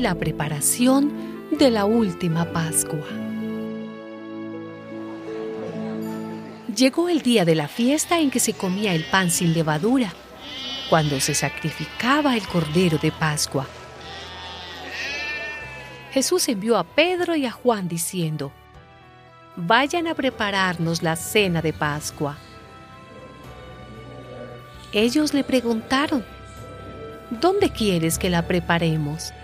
la preparación de la última Pascua. Llegó el día de la fiesta en que se comía el pan sin levadura, cuando se sacrificaba el cordero de Pascua. Jesús envió a Pedro y a Juan diciendo, Vayan a prepararnos la cena de Pascua. Ellos le preguntaron, ¿Dónde quieres que la preparemos?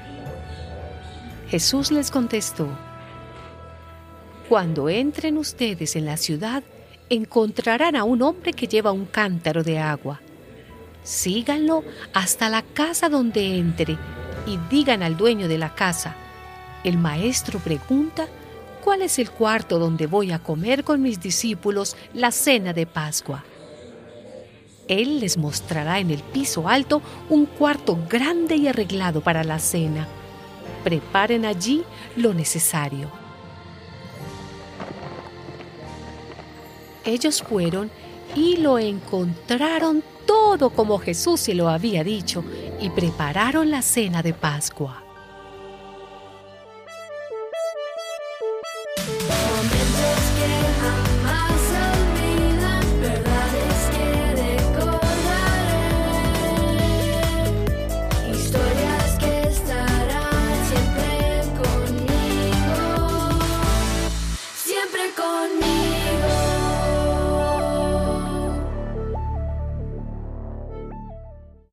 Jesús les contestó, Cuando entren ustedes en la ciudad, encontrarán a un hombre que lleva un cántaro de agua. Síganlo hasta la casa donde entre y digan al dueño de la casa, el maestro pregunta, ¿cuál es el cuarto donde voy a comer con mis discípulos la cena de Pascua? Él les mostrará en el piso alto un cuarto grande y arreglado para la cena. Preparen allí lo necesario. Ellos fueron y lo encontraron todo como Jesús se lo había dicho y prepararon la cena de Pascua.